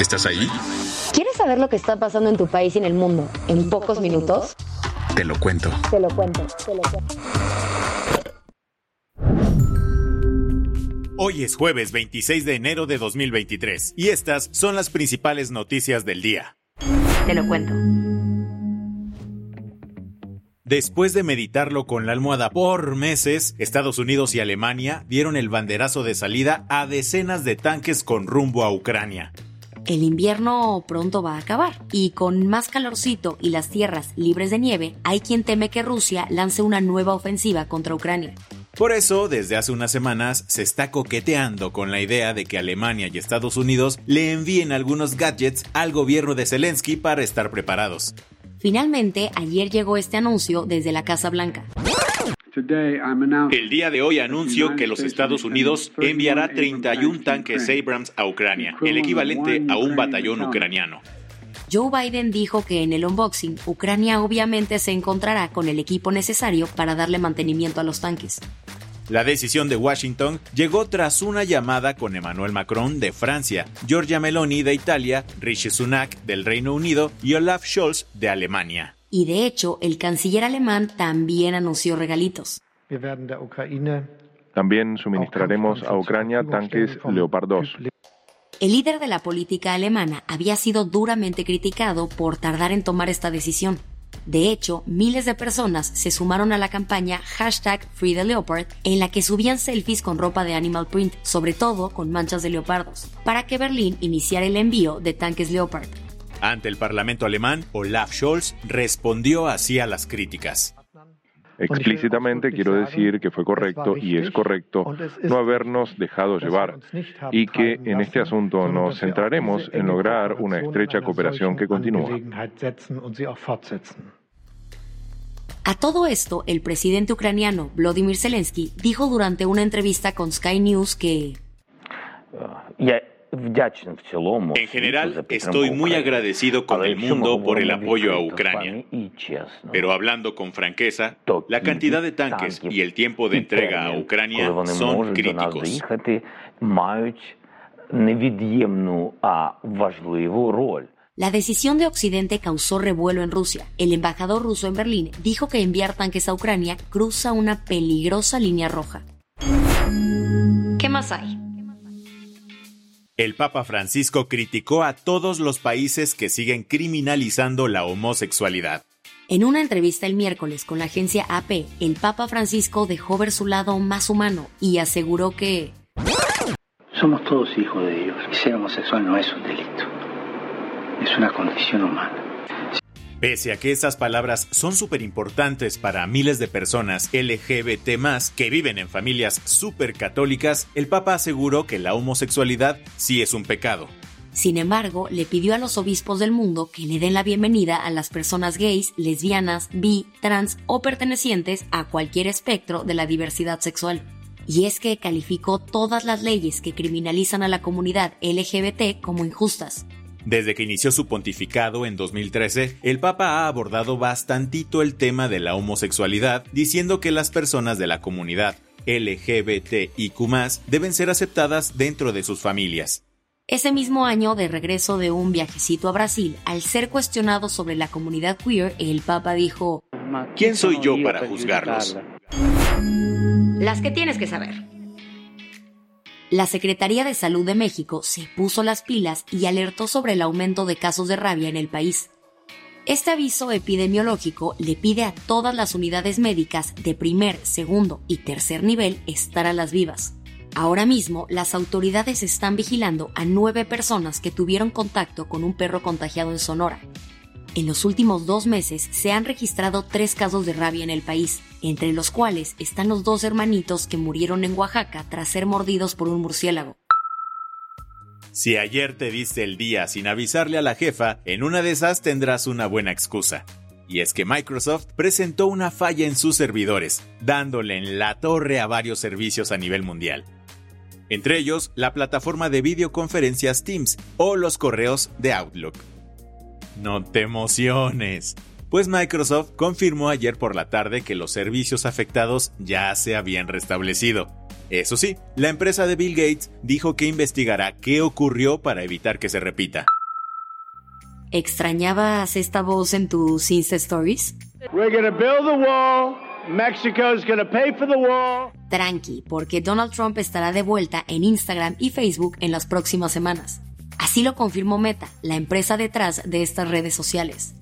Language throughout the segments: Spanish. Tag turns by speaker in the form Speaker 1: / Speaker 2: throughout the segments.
Speaker 1: ¿Estás ahí?
Speaker 2: ¿Quieres saber lo que está pasando en tu país y en el mundo en, pocos, minutos?
Speaker 1: Te lo cuento.
Speaker 2: Te lo cuento, te lo cuento.
Speaker 3: Hoy es jueves 26 de enero de 2023 y estas son las principales noticias del día.
Speaker 2: Te lo cuento.
Speaker 3: Después de meditarlo con la almohada por meses, Estados Unidos y Alemania dieron el banderazo de salida a decenas de tanques con rumbo a Ucrania.
Speaker 4: El invierno pronto va a acabar y con más calorcito y las tierras libres de nieve, hay quien teme que Rusia lance una nueva ofensiva contra Ucrania.
Speaker 3: Por eso, desde hace unas semanas se está coqueteando con la idea de que Alemania y Estados Unidos le envíen algunos gadgets al gobierno de Zelensky para estar preparados.
Speaker 4: Finalmente, ayer llegó este anuncio desde la Casa Blanca.
Speaker 3: El día de hoy anuncio que los Estados Unidos enviará 31 tanques Abrams a Ucrania, el equivalente a un batallón ucraniano.
Speaker 4: Joe Biden dijo que en el unboxing, Ucrania obviamente se encontrará con el equipo necesario para darle mantenimiento a los tanques.
Speaker 3: La decisión de Washington llegó tras una llamada con Emmanuel Macron de Francia, Giorgia Meloni de Italia, Rishi Sunak del Reino Unido y Olaf Scholz de Alemania.
Speaker 4: Y de hecho, el canciller alemán también anunció regalitos.
Speaker 5: También suministraremos a Ucrania tanques Leopard 2.
Speaker 4: El líder de la política alemana había sido duramente criticado por tardar en tomar esta decisión. De hecho, miles de personas se sumaron a la campaña hashtag Free the Leopard, en la que subían selfies con ropa de animal print, sobre todo con manchas de leopardos, para que Berlín iniciara el envío de tanques Leopard.
Speaker 3: Ante el Parlamento alemán, Olaf Scholz respondió así a las críticas.
Speaker 5: Explícitamente quiero decir que fue correcto y es correcto no habernos dejado llevar y que en este asunto nos centraremos en lograr una estrecha cooperación que continúa.
Speaker 4: A todo esto, el presidente ucraniano Volodymyr Zelensky dijo durante una entrevista con Sky News que
Speaker 3: En general, estoy muy agradecido con el mundo por el apoyo a Ucrania. Pero hablando con franqueza, la cantidad de tanques y el tiempo de entrega a Ucrania son críticos.
Speaker 4: La decisión de Occidente causó revuelo en Rusia. El embajador ruso en Berlín dijo que enviar tanques a Ucrania cruza una peligrosa línea roja. ¿Qué más hay?
Speaker 3: El Papa Francisco criticó a todos los países que siguen criminalizando la homosexualidad.
Speaker 4: En una entrevista el miércoles con la agencia AP, el Papa Francisco dejó ver su lado más humano y aseguró que
Speaker 6: Somos todos hijos de Dios y ser homosexual no es un delito, es una condición humana.
Speaker 3: Pese a que esas palabras son súper importantes para miles de personas LGBT que viven en familias súper católicas, el Papa aseguró que la homosexualidad sí es un pecado.
Speaker 4: Sin embargo, le pidió a los obispos del mundo que le den la bienvenida a las personas gays, lesbianas, bi, trans o pertenecientes a cualquier espectro de la diversidad sexual. Y es que calificó todas las leyes que criminalizan a la comunidad LGBT como injustas.
Speaker 3: Desde que inició su pontificado en 2013, el Papa ha abordado bastantito el tema de la homosexualidad, diciendo que las personas de la comunidad LGBTIQ deben ser aceptadas dentro de sus familias.
Speaker 4: Ese mismo año, de regreso de un viajecito a Brasil, al ser cuestionado sobre la comunidad queer, el Papa dijo,
Speaker 3: ¿Quién soy yo para juzgarlos?
Speaker 4: Las que tienes que saber. La Secretaría de Salud de México se puso las pilas y alertó sobre el aumento de casos de rabia en el país. Este aviso epidemiológico le pide a todas las unidades médicas de primer, segundo y tercer nivel estar a las vivas. Ahora mismo, las autoridades están vigilando a nueve personas que tuvieron contacto con un perro contagiado en Sonora. En los últimos dos meses se han registrado tres casos de rabia en el país, entre los cuales están los dos hermanitos que murieron en Oaxaca tras ser mordidos por un murciélago.
Speaker 3: Si ayer te diste el día sin avisarle a la jefa, en una de esas tendrás una buena excusa. Y es que Microsoft presentó una falla en sus servidores, dándole en la torre a varios servicios a nivel mundial. Entre ellos, la plataforma de videoconferencias Teams o los correos de Outlook. No te emociones, pues Microsoft confirmó ayer por la tarde que los servicios afectados ya se habían restablecido. Eso sí, la empresa de Bill Gates dijo que investigará qué ocurrió para evitar que se repita.
Speaker 4: ¿Extrañabas esta voz en tus Insta Stories? Tranqui, porque Donald Trump estará de vuelta en Instagram y Facebook en las próximas semanas. Así lo confirmó Meta, la empresa detrás de estas redes sociales.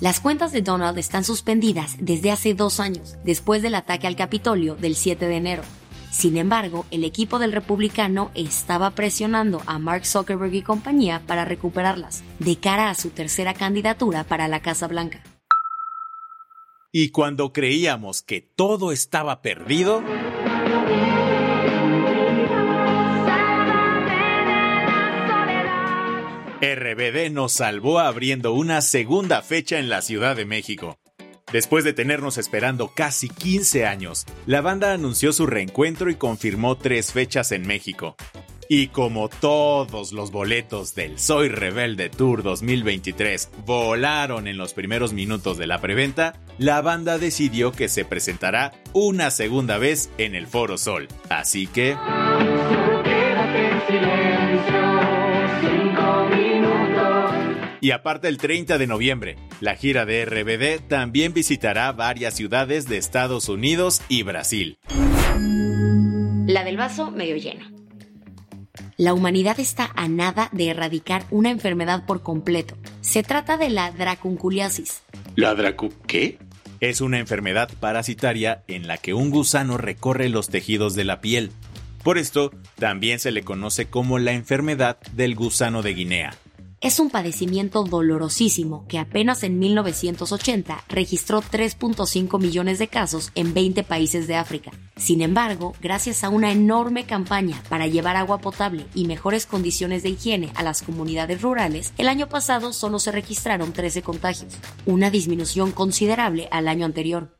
Speaker 4: Las cuentas de Donald están suspendidas desde hace dos años, después del ataque al Capitolio del 7 de enero. Sin embargo, el equipo del republicano estaba presionando a Mark Zuckerberg y compañía para recuperarlas, de cara a su tercera candidatura para la Casa Blanca.
Speaker 3: Y cuando creíamos que todo estaba perdido... RBD nos salvó abriendo una segunda fecha en la Ciudad de México. Después de tenernos esperando casi 15 años, la banda anunció su reencuentro y confirmó tres fechas en México. Y como todos los boletos del Soy Rebelde Tour 2023 volaron en los primeros minutos de la preventa, la banda decidió que se presentará una segunda vez en el Foro Sol. Así que... Y aparte el 30 de noviembre, la gira de RBD también visitará varias ciudades de Estados Unidos y Brasil.
Speaker 4: La del vaso medio lleno. La humanidad está a nada de erradicar una enfermedad por completo. Se trata de la dracunculiasis.
Speaker 3: ¿La dracu qué? Es una enfermedad parasitaria en la que un gusano recorre los tejidos de la piel. Por esto, también se le conoce como la enfermedad del gusano de Guinea.
Speaker 4: Es un padecimiento dolorosísimo que apenas en 1980 registró 3.5 millones de casos en 20 países de África. Sin embargo, gracias a una enorme campaña para llevar agua potable y mejores condiciones de higiene a las comunidades rurales, el año pasado solo se registraron 13 contagios, una disminución considerable al año anterior.